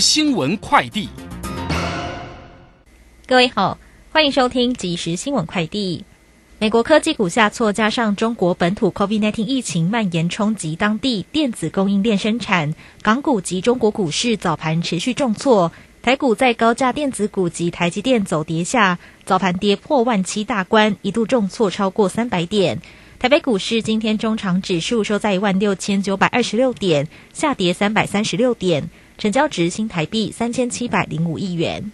新闻快递，各位好，欢迎收听即时新闻快递。美国科技股下挫，加上中国本土 COVID-19 疫情蔓延，冲击当地电子供应链生产，港股及中国股市早盘持续重挫。台股在高价电子股及台积电走跌下，早盘跌破万七大关，一度重挫超过三百点。台北股市今天中场指数收在一万六千九百二十六点，下跌三百三十六点，成交值新台币三千七百零五亿元。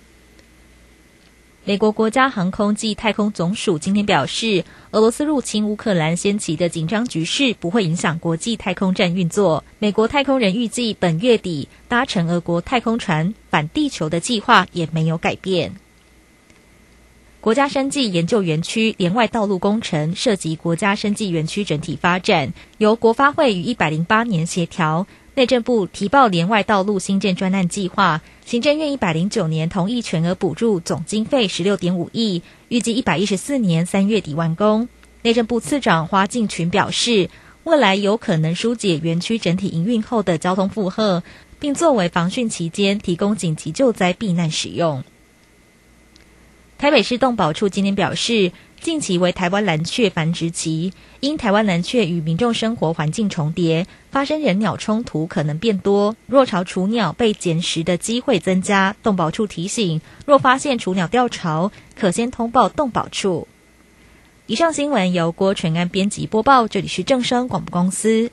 美国国家航空暨太空总署今天表示，俄罗斯入侵乌克兰掀起的紧张局势不会影响国际太空站运作。美国太空人预计本月底搭乘俄国太空船返地球的计划也没有改变。国家生技研究园区连外道路工程涉及国家生技园区整体发展，由国发会于一百零八年协调。内政部提报连外道路新建专案计划，行政院一百零九年同意全额补助，总经费十六点五亿，预计一百一十四年三月底完工。内政部次长花敬群表示，未来有可能疏解园区整体营运后的交通负荷，并作为防汛期间提供紧急救灾避难使用。台北市动保处今天表示。近期为台湾蓝雀繁殖期，因台湾蓝雀与民众生活环境重叠，发生人鸟冲突可能变多。若巢雏鸟被捡食的机会增加，动保处提醒：若发现雏鸟掉巢，可先通报动保处。以上新闻由郭纯安编辑播报，这里是正声广播公司。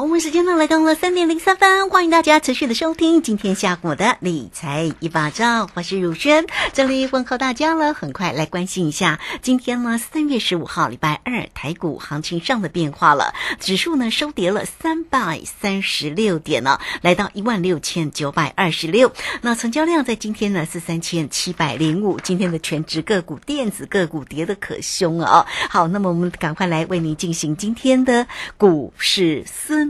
我们时间呢来到了三点零三分，欢迎大家持续的收听今天下午的理财一把照，我是汝轩，这里问候大家了。很快来关心一下今天呢三月十五号礼拜二台股行情上的变化了，指数呢收跌了三百三十六点呢，来到一万六千九百二十六。那成交量在今天呢是三千七百零五。今天的全职个股、电子个股跌的可凶啊！好，那么我们赶快来为您进行今天的股市思。《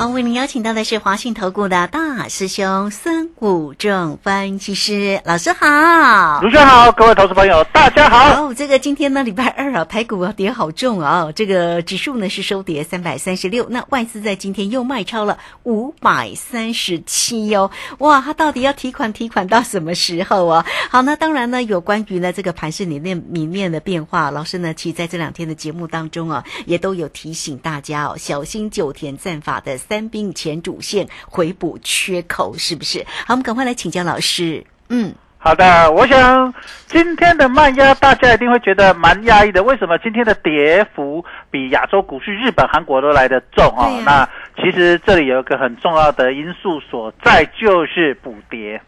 好，为您邀请到的是华信投顾的大师兄孙武正分析师老师好，卢轩好，各位投资朋友大家好。哦，这个今天呢，礼拜二啊，台股啊跌好重啊，这个指数呢是收跌三百三十六，那外资在今天又卖超了五百三十七哦，哇，他到底要提款提款到什么时候啊？好，那当然呢，有关于呢这个盘市里面里面的变化，老师呢其实在这两天的节目当中啊，也都有提醒大家哦，小心九田战法的。三兵前主线回补缺口是不是？好，我们赶快来请教老师。嗯，好的。我想今天的慢压，大家一定会觉得蛮压抑的。为什么今天的跌幅比亚洲股市、日本、韩国都来得重啊？那其实这里有一个很重要的因素所在，就是补跌，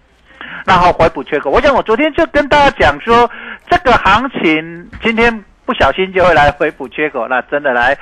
然后回补缺口。我想我昨天就跟大家讲说，这个行情今天不小心就会来回补缺口，那真的来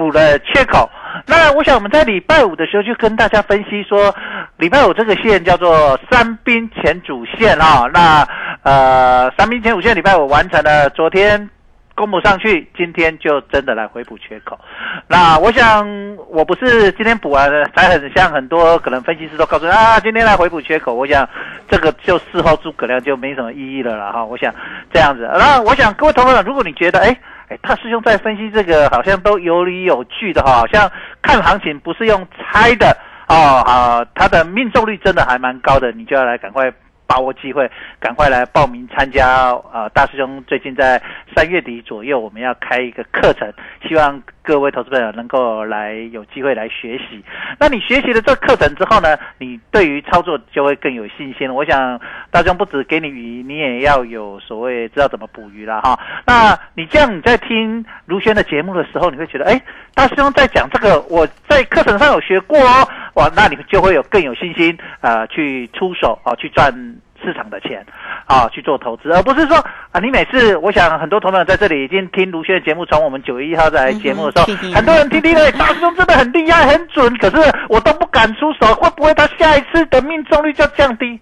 补了缺口。那我想我们在礼拜五的时候就跟大家分析说，礼拜五这个线叫做三兵前主线啊、那呃三兵前主线礼拜五完成了，昨天。公布上去，今天就真的来回补缺口。那我想，我不是今天补完了，才很像很多可能分析师都告诉啊，今天来回补缺口。我想这个就事后诸葛亮就没什么意义了啦哈。我想这样子。那我想各位同学，如果你觉得哎哎大师兄在分析这个好像都有理有据的哈，好像看行情不是用猜的哦啊，他的命中率真的还蛮高的，你就要来赶快。把握机会，赶快来报名参加啊！大师兄最近在三月底左右，我们要开一个课程，希望各位投资朋友能够来有机会来学习。那你学习了这课程之后呢，你对于操作就会更有信心。我想大师兄不止给你鱼，你也要有所谓知道怎么捕鱼了哈。那你这样你在听卢轩的节目的时候，你会觉得哎，大师兄在讲这个，我在课程上有学过哦，哇，那你就会有更有信心啊，去出手啊，去赚。市场的钱，啊，去做投资，而不是说啊，你每次，我想很多朋友在这里已经听卢轩的节目，从我们九月一号在节目的时候，很多人听听了，大师兄真的很厉害，很准，可是我都不敢出手，会不会他下一次的命中率就降低？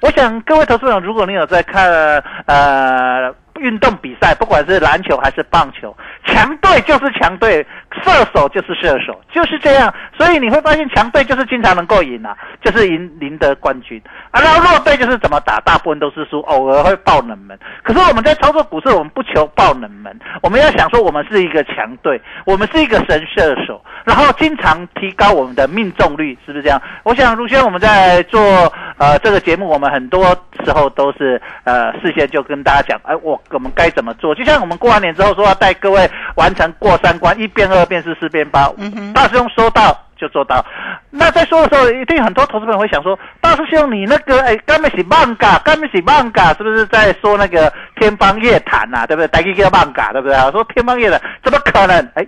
我想各位投资者，如果你有在看呃运动比赛，不管是篮球还是棒球，强队就是强队。射手就是射手，就是这样，所以你会发现强队就是经常能够赢啊，就是赢赢得冠军啊。然后弱队就是怎么打，大部分都是输，偶尔会爆冷门。可是我们在操作股市，我们不求爆冷门，我们要想说我们是一个强队，我们是一个神射手，然后经常提高我们的命中率，是不是这样？我想如轩我们在做呃这个节目，我们很多时候都是呃事先就跟大家讲，哎，我我们该怎么做？就像我们过完年之后说要带各位完成过三关，一变二。变四四变八，大师兄说到就做到。那在说的时候，一定很多投资朋友会想说：大师兄，你那个哎，干么是漫嘎，干么是漫嘎，是不是在说那个天方夜谭呐？对不对？大家叫漫嘎，对不对？说天方夜谭，怎么可能？哎。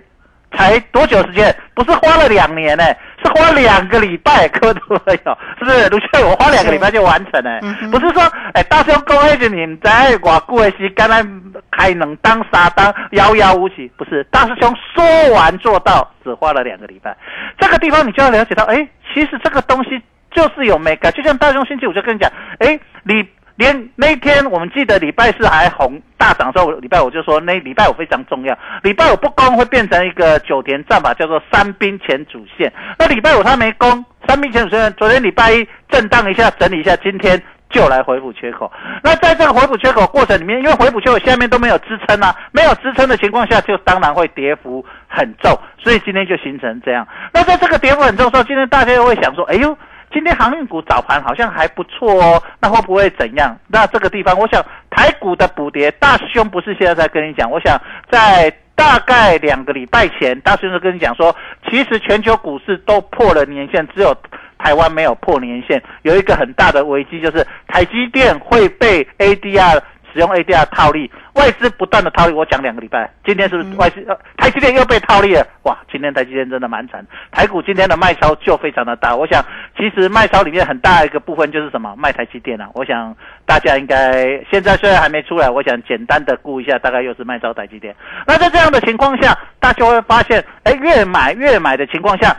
才多久时间？不是花了两年呢，是花两个礼拜，各位朋友，是不是？卢先我花两个礼拜就完成了，不是说，哎，大兄恭喜你在我过的时间呢，还能当沙当遥遥无期，不是？大师兄说完做到，只花了两个礼拜。这个地方你就要了解到，哎，其实这个东西就是有美感，就像大兄星期五就跟你讲，哎，你。连那天我们记得礼拜四还红大涨的时候，礼拜五就说那礼拜五非常重要。礼拜五不攻会变成一个九田战法，叫做三兵前主线。那礼拜五他没攻，三兵前主线。昨天礼拜一震荡一下，整理一下，今天就来回补缺口。那在这个回补缺口过程里面，因为回补缺口下面都没有支撑啊，没有支撑的情况下，就当然会跌幅很重，所以今天就形成这样。那在这个跌幅很重的时候，今天大家又会想说，哎呦。今天航运股早盘好像还不错哦，那会不会怎样？那这个地方，我想台股的补跌，大师兄不是现在在跟你讲，我想在大概两个礼拜前，大师兄就跟你讲说，其实全球股市都破了年限，只有台湾没有破年限，有一个很大的危机就是台积电会被 ADR。使用 ADR 套利，外资不断的套利，我讲两个礼拜，今天是不是外资？呃，台积电又被套利了，哇！今天台积电真的蛮惨，台股今天的卖超就非常的大。我想，其实卖超里面很大一个部分就是什么？卖台积电啊！我想大家应该现在虽然还没出来，我想简单的估一下，大概又是卖超台积电。那在这样的情况下，大家会发现，哎，越买越买的情况下。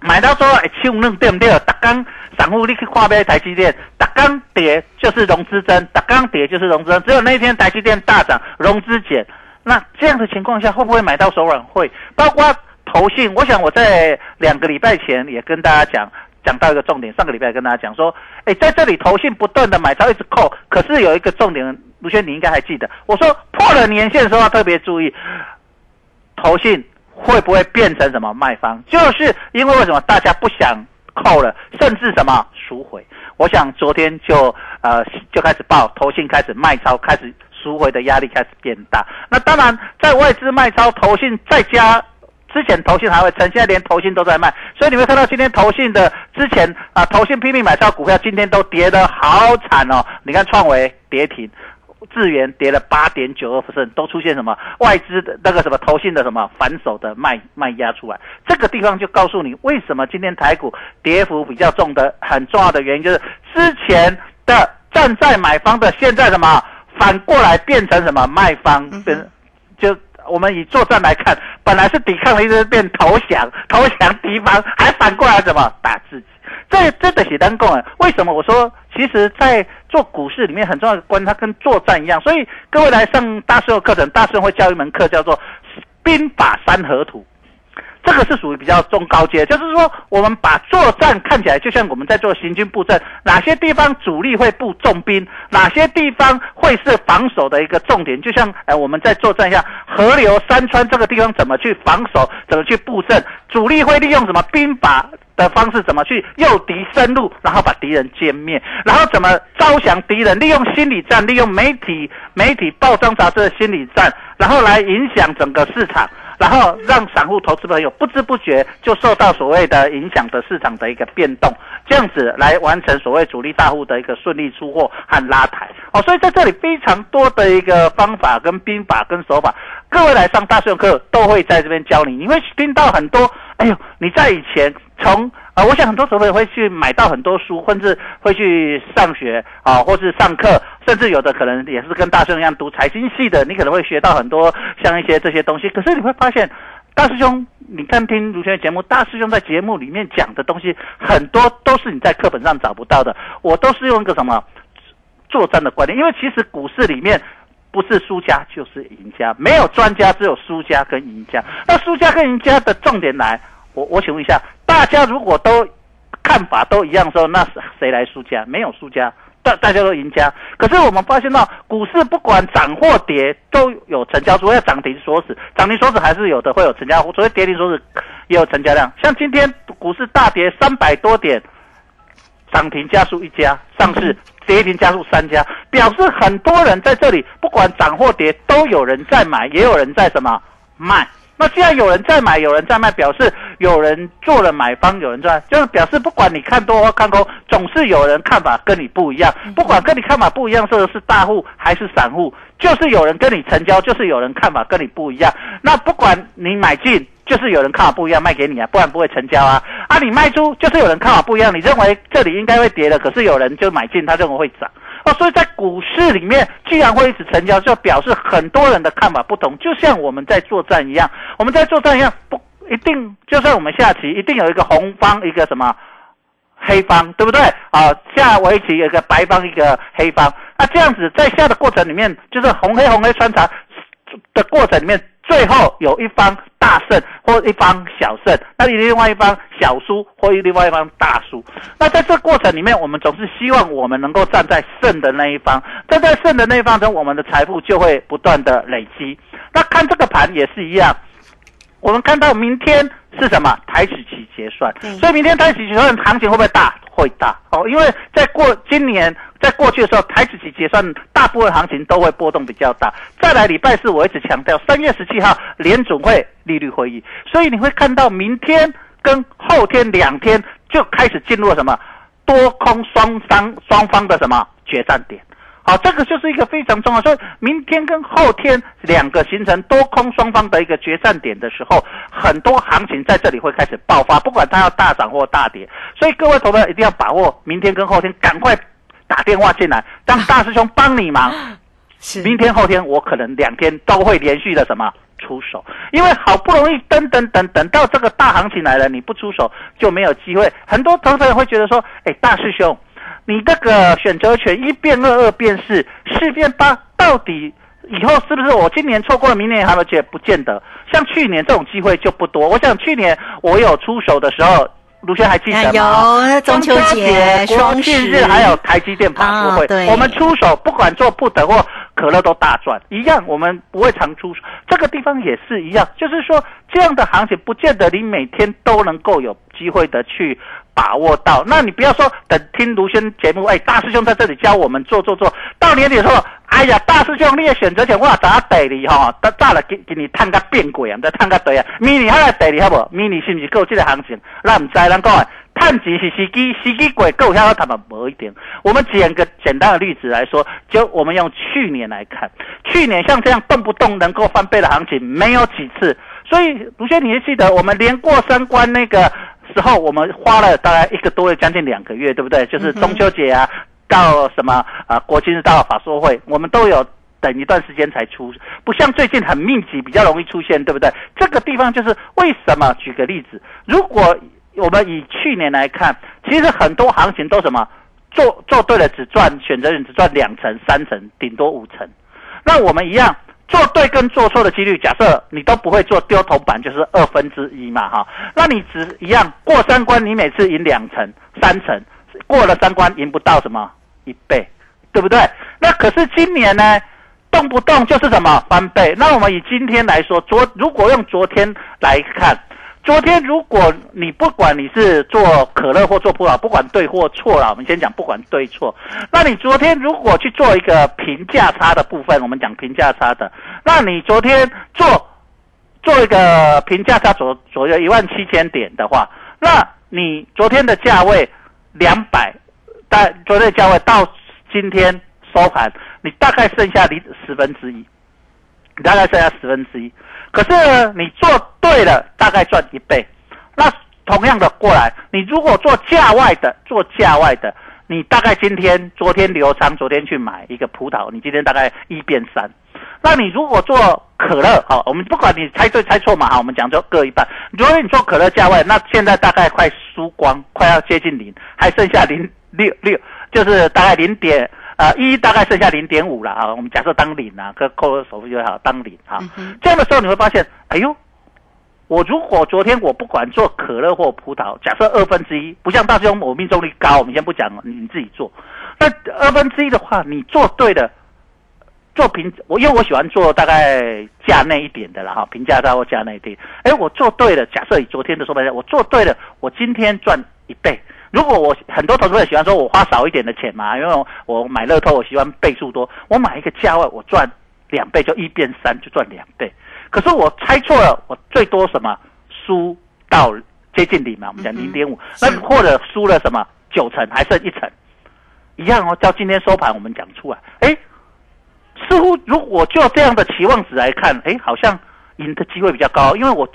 买到说，哎，七五弄对不对？打刚散户你去跨买台积电，打刚跌就是融资增，打刚跌就是融资增，只有那一天台积电大涨，融资减。那这样的情况下，会不会买到手软？会，包括投信。我想我在两个礼拜前也跟大家讲，讲到一个重点。上个礼拜跟大家讲说，哎，在这里投信不断的买超一直扣，可是有一个重点，卢轩你应该还记得，我说破了年限的时候要特别注意，投信。会不会变成什么卖方？就是因为为什么大家不想扣了，甚至什么赎回？我想昨天就呃就开始报，投信开始卖超，开始赎回的压力开始变大。那当然，在外资卖超，投信再加之前投信还会撑，现在连投信都在卖，所以你会看到今天投信的之前啊投信拼命买超股票，今天都跌得好惨哦。你看创维跌停。智源跌了八点九二都出现什么外资的那个什么投信的什么反手的卖卖压出来，这个地方就告诉你为什么今天台股跌幅比较重的很重要的原因，就是之前的站在买方的，现在什么反过来变成什么卖方，变就我们以作战来看，本来是抵抗的，一直变投降，投降敌方，还反过来怎么打自己？这这的写单供啊？为什么我说，其实，在做股市里面很重要的关，它跟作战一样。所以各位来上大师的课程，大师会教一门课叫做兵法三合图。这个是属于比较中高阶，就是说我们把作战看起来就像我们在做行军布阵，哪些地方主力会布重兵，哪些地方会是防守的一个重点，就像呃我们在作战一样，河流山川这个地方怎么去防守，怎么去布阵，主力会利用什么兵法的方式，怎么去诱敌深入，然后把敌人歼灭，然后怎么招降敌人，利用心理战，利用媒体媒体报章杂志的心理战，然后来影响整个市场。然后让散户投资朋友不知不觉就受到所谓的影响的市场的一个变动，这样子来完成所谓主力大户的一个顺利出货和拉抬哦。所以在这里非常多的一个方法跟兵法跟手法，各位来上大顺课都会在这边教你，你会听到很多。哎呦，你在以前从。啊，我想很多同学会去买到很多书，甚至会去上学啊，或是上课，甚至有的可能也是跟大师兄一样读财经系的，你可能会学到很多像一些这些东西。可是你会发现，大师兄，你看听卢轩的节目，大师兄在节目里面讲的东西很多都是你在课本上找不到的。我都是用一个什么作战的观念，因为其实股市里面不是输家就是赢家，没有专家，只有输家跟赢家。那输家跟赢家的重点来。我我请问一下，大家如果都看法都一样的时候，那谁来输家？没有输家，大大家都赢家。可是我们发现到股市不管涨或跌都有成交，除非涨停锁死，涨停锁死还是有的会有成交，除非跌停锁死也有成交量。像今天股市大跌三百多点，涨停加速一家上市，跌停加速三家，表示很多人在这里不管涨或跌都有人在买，也有人在什么卖。那既然有人在买，有人在卖，表示有人做了买方，有人在，就是表示不管你看多或看空，总是有人看法跟你不一样。不管跟你看法不一样，说的是大户还是散户，就是有人跟你成交，就是有人看法跟你不一样。那不管你买进，就是有人看法不一样卖给你啊，不然不会成交啊。啊，你卖出，就是有人看法不一样，你认为这里应该会跌的，可是有人就买进，他认为会涨。所以在股市里面，既然会一直成交，就表示很多人的看法不同。就像我们在作战一样，我们在作战一样，不一定。就算我们下棋，一定有一个红方，一个什么黑方，对不对？啊，下围棋有一个白方，一个黑方。那这样子在下的过程里面，就是红黑红黑穿插的过程里面。最后有一方大胜或一方小胜，那你另外一方小输或另外一方大输。那在这过程里面，我们总是希望我们能够站在胜的那一方，站在胜的那一方中，我们的财富就会不断的累积。那看这个盘也是一样，我们看到明天是什么？台指期结算，所以明天台指期结算行情会不会大？会大哦，因为在过今年。在过去的时候，台子期结算大部分行情都会波动比较大。再来礼拜四，我一直强调，三月十七号联总会利率会议，所以你会看到明天跟后天两天就开始进入了什么多空双方双方的什么决战点。好，这个就是一个非常重要，所以明天跟后天两个形成多空双方的一个决战点的时候，很多行情在这里会开始爆发，不管它要大涨或大跌。所以各位投资者一定要把握明天跟后天，赶快。打电话进来，让大师兄帮你忙。明天后天我可能两天都会连续的什么出手，因为好不容易等等等等到这个大行情来了，你不出手就没有机会。很多投资人会觉得说：“哎，大师兄，你这个选择权一变二，二变四，四变八，到底以后是不是我今年错过了，明年还有见不见得。像去年这种机会就不多。我想去年我有出手的时候。”卢轩还记得吗？有中秋节、国庆日，还有台积电发布会，我们出手不管做不得或可乐都大赚，一样我们不会常出。这个地方也是一样，就是说这样的行情不见得你每天都能够有机会的去把握到。那你不要说等听卢轩节目，哎，大师兄在这里教我们做做做到年底的时候。哎呀，大师兄，你也选择权我咋地你吼？得早了给给你探个变鬼啊，再探个对啊。明年还来地你好不？明年是不是够这个行情？咱唔知，咱讲探几是司机，司机鬼够下他们无一点。我们捡个简单的例子来说，就我们用去年来看，去年像这样动不动能够翻倍的行情没有几次。所以卢轩，你还记得我们连过三关那个时候，我们花了大概一个多月，将近两个月，对不对？就是中秋节啊，到什么啊国庆日到法说会，我们都有等一段时间才出，不像最近很密集，比较容易出现，对不对？这个地方就是为什么？举个例子，如果我们以去年来看，其实很多行情都什么做做对了只赚选择人只赚两成、三成，顶多五成。那我们一样。做对跟做错的几率，假设你都不会做丢头板，就是二分之一嘛，哈。那你只一样过三关，你每次赢两成、三成，过了三关赢不到什么一倍，对不对？那可是今年呢，动不动就是什么翻倍。那我们以今天来说，昨如果用昨天来看。昨天，如果你不管你是做可乐或做葡萄，不管对或错了，我们先讲不管对错。那你昨天如果去做一个平价差的部分，我们讲平价差的，那你昨天做做一个平价差左左右一万七千点的话，那你昨天的价位两百，但昨天的价位到今天收盘，你大概剩下离十分之一，你大概剩下十分之一。可是你做对了，大概赚一倍。那同样的过来，你如果做价外的，做价外的，你大概今天、昨天刘仓昨天去买一个葡萄，你今天大概一变三。那你如果做可乐，好，我们不管你猜对猜错嘛，好，我们讲就各一半。如果你做可乐价外，那现在大概快输光，快要接近零，还剩下零六六，就是大概零点。啊，一大概剩下零点五了啊，我们假设当零啊，可扣了手续就好，当零哈。这样的时候你会发现，哎呦，我如果昨天我不管做可乐或葡萄，假设二分之一，不像大师兄我命中率高，我们先不讲，你自己做。那二分之一的话，你做对了，做平我因为我喜欢做大概价内一点的了哈，平价大或价内一点。哎，我做对了，假设以昨天的说法我做对了，我今天赚一倍。如果我很多投资者喜欢说，我花少一点的钱嘛，因为我买乐透，我喜欢倍数多。我买一个价位，我赚两倍，就一变三，就赚两倍。可是我猜错了，我最多什么输到接近零嘛？我们讲零点五，那或者输了什么九成，还剩一成，一样哦。到今天收盘，我们讲出来，哎，似乎如果就这样的期望值来看，哎，好像赢的机会比较高，因为我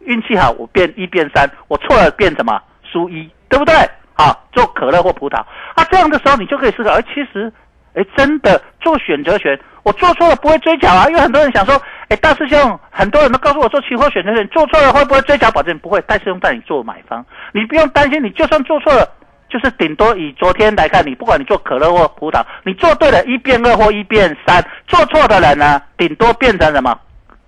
运气好，我变一变三，我错了变什么输一，对不对？啊，做可乐或葡萄啊，这样的时候你就可以思考，哎，其实，哎，真的做选择权，我做错了不会追缴啊，因为很多人想说，哎，大师兄，很多人都告诉我做期货选择权做错了会不会追缴保证不会，大师兄带你做买方，你不用担心，你就算做错了，就是顶多以昨天来看，你不管你做可乐或葡萄，你做对了，一变二或一变三，做错的人呢，顶多变成什么？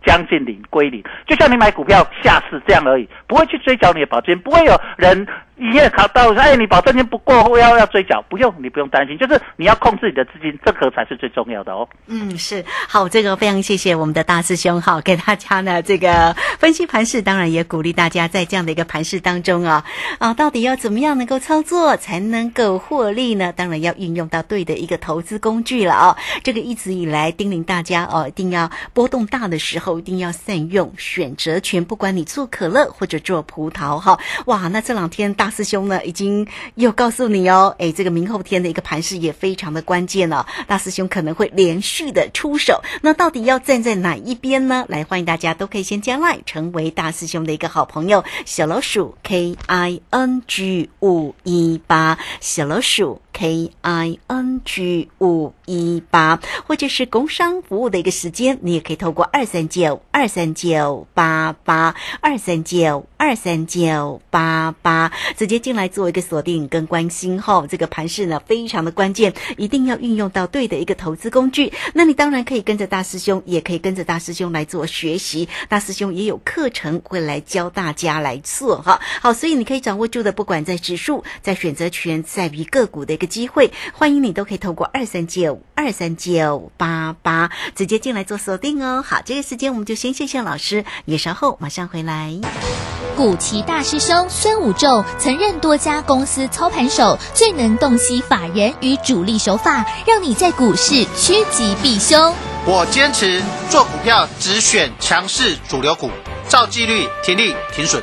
将近零归零，就像你买股票下市这样而已，不会去追缴你的保证金，不会有人一夜考到哎，你保证金不过后要要追缴，不用，你不用担心，就是你要控制你的资金，这个才是最重要的哦。嗯，是好，这个非常谢谢我们的大师兄哈，给大家呢这个分析盘势，当然也鼓励大家在这样的一个盘势当中啊啊，到底要怎么样能够操作才能够获利呢？当然要运用到对的一个投资工具了啊。这个一直以来叮咛大家哦，一定要波动大的时候。一定要善用选择权，不管你做可乐或者做葡萄哈，哇，那这两天大师兄呢已经又告诉你哦，哎，这个明后天的一个盘势也非常的关键了，大师兄可能会连续的出手，那到底要站在哪一边呢？来，欢迎大家都可以先加来成为大师兄的一个好朋友，小老鼠 K I N G 五一八，小老鼠 K I N G 五一八，或者是工商服务的一个时间，你也可以透过二三九。二三九八八二三九二三九八八，直接进来做一个锁定跟关心哈。这个盘势呢非常的关键，一定要运用到对的一个投资工具。那你当然可以跟着大师兄，也可以跟着大师兄来做学习。大师兄也有课程会来教大家来做哈。好，所以你可以掌握住的，不管在指数、在选择权、在于个股的个机会，欢迎你都可以透过二三九二三九八八直接进来做锁定哦。好，这个时间我们。就先谢谢老师，也稍后马上回来。古奇大师兄孙武仲曾任多家公司操盘手，最能洞悉法人与主力手法，让你在股市趋吉避凶。我坚持做股票只选强势主流股，照纪律停利停损。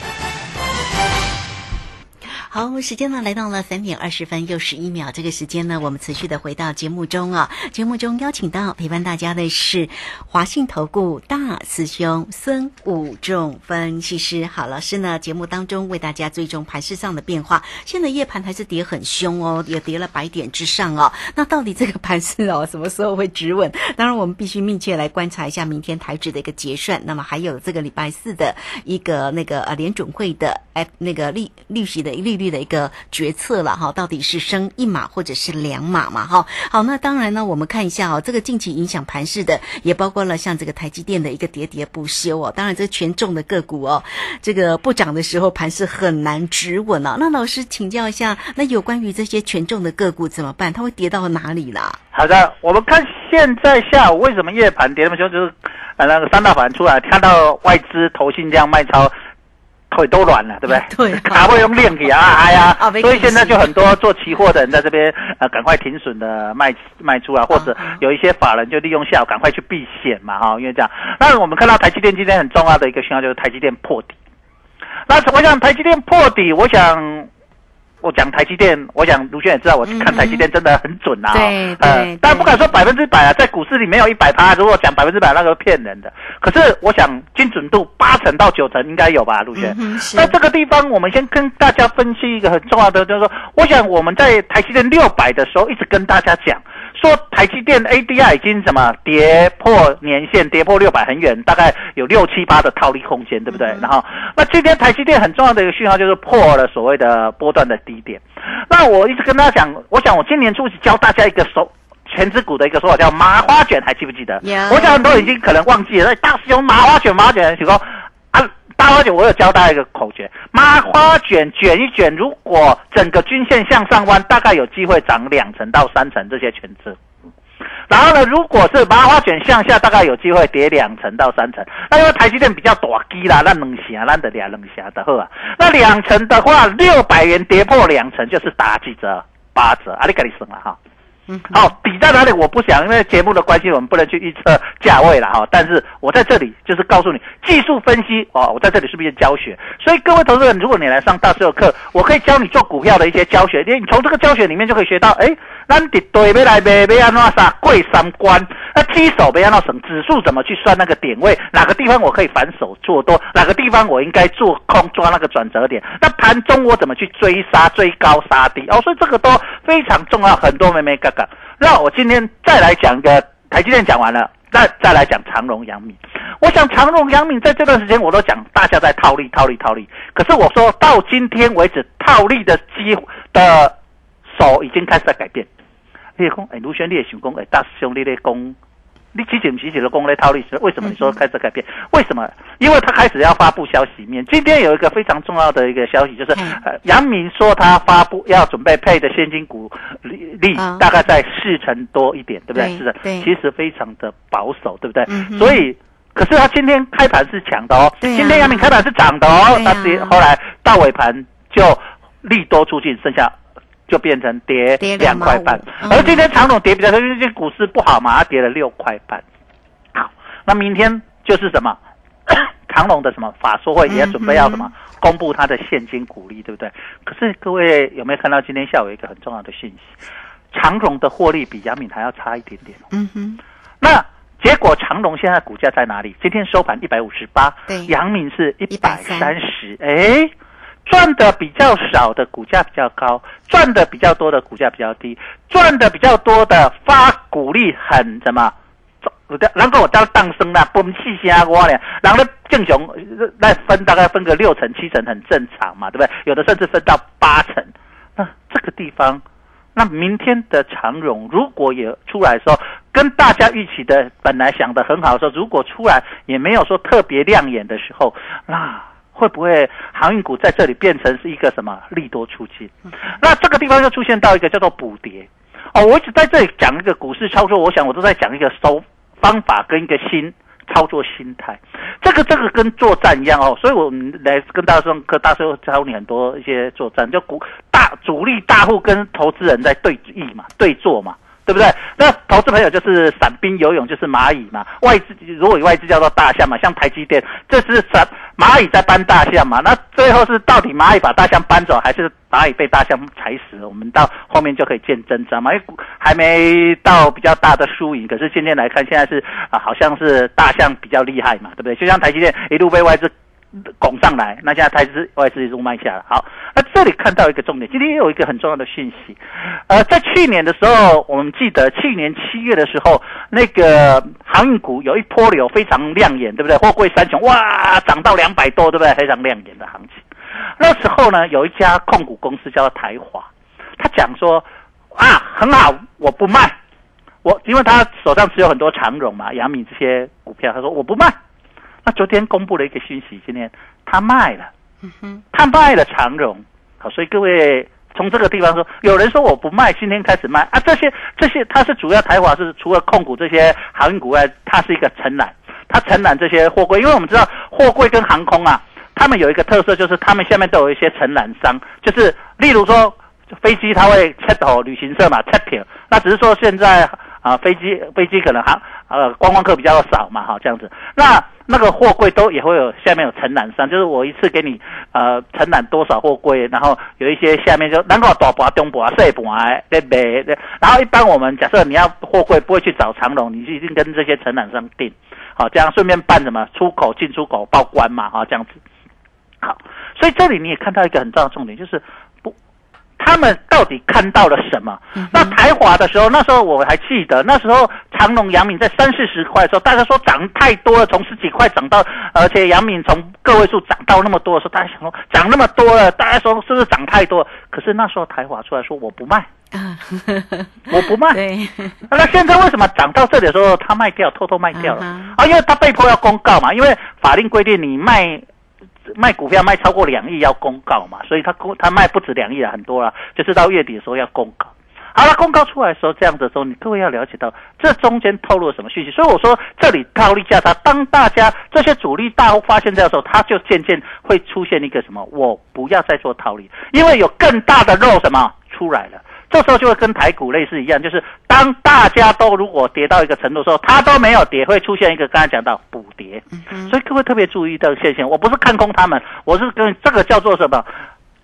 好，时间呢来到了三点二十分又十一秒。这个时间呢，我们持续的回到节目中啊。节目中邀请到陪伴大家的是华信投顾大师兄孙武仲分析师。好，老师呢节目当中为大家追踪盘市上的变化。现在夜盘还是跌很凶哦，也跌了百点之上哦。那到底这个盘势哦什么时候会止稳？当然，我们必须密切来观察一下明天台指的一个结算。那么还有这个礼拜四的一个那个呃联准会的哎那个利利息的利率的一个决策了哈，到底是升一码或者是两码嘛哈？好，那当然呢，我们看一下哦，这个近期影响盘势的也包括了像这个台积电的一个喋喋不休哦。当然，这权重的个股哦，这个不涨的时候盘势很难止稳哦。那老师请教一下，那有关于这些权重的个股怎么办？它会跌到哪里啦？好的，我们看现在下午为什么夜盘跌那么凶，就是呃那个三大盘出来，看到外资投信这样卖超。腿都软了，对不对？对，卡不用练起啊，哎呀啊，所以现在就很多做期货的人在这边呃，赶快停损的卖卖出啊，或者有一些法人就利用下午赶快去避险嘛，哈，因为这样。那我们看到台积电今天很重要的一个讯号就是台积电破底。那我想台积电破底，我想我讲台积电，我想卢轩也知道，我看台积电真的很准啊，对呃对，但不敢说百分之百啊，在股市里没有一百趴，如果讲百分之百那个骗人的。可是我想精准度八成到九成应该有吧，卢轩。嗯那这个地方，我们先跟大家分析一个很重要的，就是说，我想我们在台积电六百的时候，一直跟大家讲，说台积电 ADR 已经什么跌破年线，跌破六百很远，大概有六七八的套利空间，对不对？然后，那今天台积电很重要的一个讯号就是破了所谓的波段的低点。那我一直跟大家讲，我想我今年初教大家一个手。全指股的一个说法叫麻花卷，还记不记得？有我想很多人已经可能忘记了。那大师兄麻花卷，麻花卷，许说麻，花卷，我有教大家一个口诀：麻花卷卷一卷，如果整个均线向上弯，大概有机会涨两成到三成这些全指。然后呢，如果是麻花卷向下，大概有机会跌两成到三成。那因为台积电比较大基啦，那冷霞，那得俩冷霞的呵。那两成的话，六百元跌破两成就是打几折？八折，啊，你赶紧省了哈。好，比在哪里我不想，因为节目的关系，我们不能去预测价位了哈。但是我在这里就是告诉你技术分析哦，我在这里是不是教学？所以各位投资人，如果你来上大师的课，我可以教你做股票的一些教学，你从这个教学里面就可以学到，哎，咱的对要来买，要安怎啥贵三关，那基手要安怎省，指数怎么去算那个点位，哪个地方我可以反手做多，哪个地方我应该做空抓那个转折点，那盘中我怎么去追杀追高杀低哦，所以这个都非常重要，很多妹妹哥哥。那我今天再来讲一个台积电讲完了，再再来讲长荣、阳明。我想长荣、阳明在这段时间我都讲大家在套利、套利、套利。可是我说到今天为止，套利的机的手已经开始在改变。你也讲，哎，卢轩，你也想讲，哎，大师兄，你咧讲，你之前其实的讲咧套利，为什么你说开始改变？为什么？因为他开始要发布消息面。今天有一个非常重要的一个消息，就是嗯呃，阳明说他发布要准备配的现金股利大概在四成多一点，对不对？是的，对其实非常的保守，对不对？嗯所以。可是他今天开盘是强的哦，啊今天阳明开盘是涨的哦，对啊那跌后来到尾盘就利多出尽，剩下就变成跌跌两块半2.5。嗯而今天长总跌比较多，因为这股市不好嘛，它跌了六块半。好，那明天就是什么？长隆的什么法说会也准备要什么、嗯公布它的现金股利，对不对？可是各位有没有看到今天下午一个很重要的讯息？长荣的获利比阳明还要差一点点。嗯哼，那结果长隆现在股价在哪里？今天收盘一百五十八对，阳明是一百三十，哎，赚的比较少的股价比较高，赚的比较多的股价比较低，赚的比较多的发股利很什么？然后我当当生啦，崩气虾瓜咧，然后呢正常那分大概分个六成七成很正常嘛，对不对？有的甚至分到八成，那这个地方那明天的长荣如果也出来的时候，跟大家预期的本来想的很好的时候，如果出来也没有说特别亮眼的时候，那会不会航运股在这里变成是一个什么利多出尽？那这个地方就出现到一个叫做补跌。哦，我一直在这里讲一个股市操作，我想我都在讲一个收方法跟一个心操作心态。这个这个跟作战一样哦，所以我们来跟大家说，跟大师教你很多一些作战，就股大主力大户跟投资人在对弈嘛，对坐嘛。对不对？那投资朋友就是伞兵游泳就是蚂蚁嘛，外资如果以外资叫做大象嘛，像台积电，这是伞蚂蚁在搬大象嘛。那最后是到底蚂蚁把大象搬走，还是蚂蚁被大象踩死了？我们到后面就可以见真章嘛。因为还没到比较大的输赢，可是今天来看，现在是啊，好像是大象比较厉害嘛，对不对？就像台积电一路被外资。拱上来，那现在台资外资一路卖下了。好，那这里看到一个重点，今天也有一个很重要的讯息。呃，在去年的时候，我们记得去年七月的时候，那个航运股有一波流非常亮眼，对不对？货柜三雄哇，涨到两百多，对不对？非常亮眼的行情。那时候呢，有一家控股公司叫做台华，他讲说啊，很好，我不卖，我因为他手上持有很多长荣嘛、阳明这些股票，他说我不卖。那昨天公布了一个讯息，今天他卖了，他卖了长荣，好，所以各位从这个地方说，有人说我不卖，今天开始卖。啊，这些这些，它是主要台华是除了控股这些航运股外，它是一个承揽，它承揽这些货柜，因为我们知道货柜跟航空啊，他们有一个特色，就是他们下面都有一些承揽商，就是例如说飞机它会 c h t e 旅行社嘛 c h t e 那只是说现在啊飞机飞机可能航呃观光客比较少嘛，哈这样子，那。那个货柜都也会有下面有承揽商，就是我一次给你呃承揽多少货柜，然后有一些下面就南瓜大把中部啊、西部啊对对？然后一般我们假设你要货柜不会去找长龙，你就一定跟这些承揽商订，好这样顺便办什么出口进出口报关嘛，哈这样子。好，所以这里你也看到一个很重要的重点，就是不。他们到底看到了什么？那台华的时候，那时候我还记得，那时候长隆、阳明在三四十块的时候，大家说涨太多了，从十几块涨到，而且阳明从个位数涨到那么多的时候，大家想说涨那么多了，大家说是不是涨太多？可是那时候台华出来说我不卖啊，我不卖。对，那现在为什么涨到这里的时候他卖掉，偷偷卖掉了？啊，因为他被迫要公告嘛，因为法令规定你卖。卖股票卖超过两亿要公告嘛，所以他公他卖不止两亿了，很多了，就是到月底的时候要公告。好了，公告出来的时候，这样的时候，你各位要了解到这中间透露了什么讯息。所以我说这里套利价差，当大家这些主力大户发现这样时候，他就渐渐会出现一个什么？我不要再做套利，因为有更大的肉什么出来了。这时候就会跟台股类似一样，就是当大家都如果跌到一个程度的时候，它都没有跌，会出现一个刚才讲到补跌。所以各位特别注意这个现象。我不是看空他们，我是跟这个叫做什么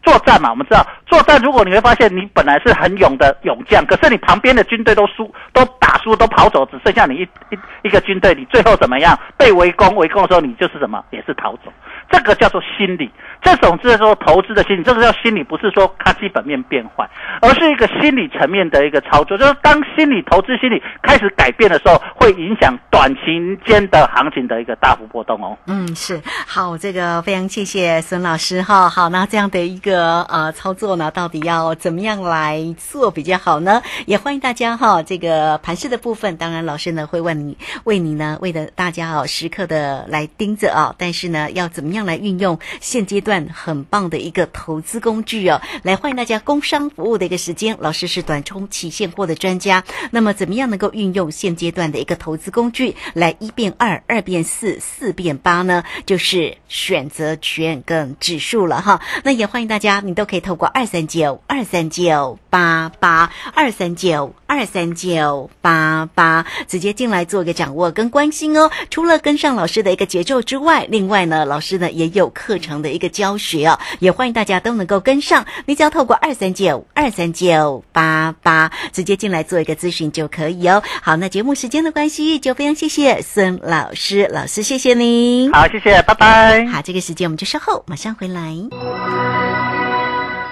作战嘛？我们知道作战，如果你会发现你本来是很勇的勇将，可是你旁边的军队都输，都打输，都跑走，只剩下你一一一个军队，你最后怎么样？被围攻，围攻的时候你就是什么？也是逃走。这个叫做心理。这种是说投资的心理，这个叫心理，不是说它基本面变坏，而是一个心理层面的一个操作。就是当心理投资心理开始改变的时候，会影响短期间的行情的一个大幅波动哦。嗯，是好，这个非常谢谢孙老师哈。好，那这样的一个呃操作呢，到底要怎么样来做比较好呢？也欢迎大家哈。这个盘市的部分，当然老师呢会问你，为你呢，为了大家哦，时刻的来盯着啊。但是呢，要怎么样来运用现阶段？很棒的一个投资工具哦，来欢迎大家工商服务的一个时间，老师是短冲期现货的专家。那么怎么样能够运用现阶段的一个投资工具来一变二，二变四，四变八呢？就是选择权跟指数了哈。那也欢迎大家，你都可以透过二三九二三九八八二三九二三九八八直接进来做一个掌握跟关心哦。除了跟上老师的一个节奏之外，另外呢，老师呢也有课程的一个教。学哦，也欢迎大家都能够跟上。你只要透过二三九二三九八八直接进来做一个咨询就可以哦。好，那节目时间的关系，就非常谢谢孙老师，老师谢谢您。好，谢谢，拜拜。好，这个时间我们就稍后马上回来。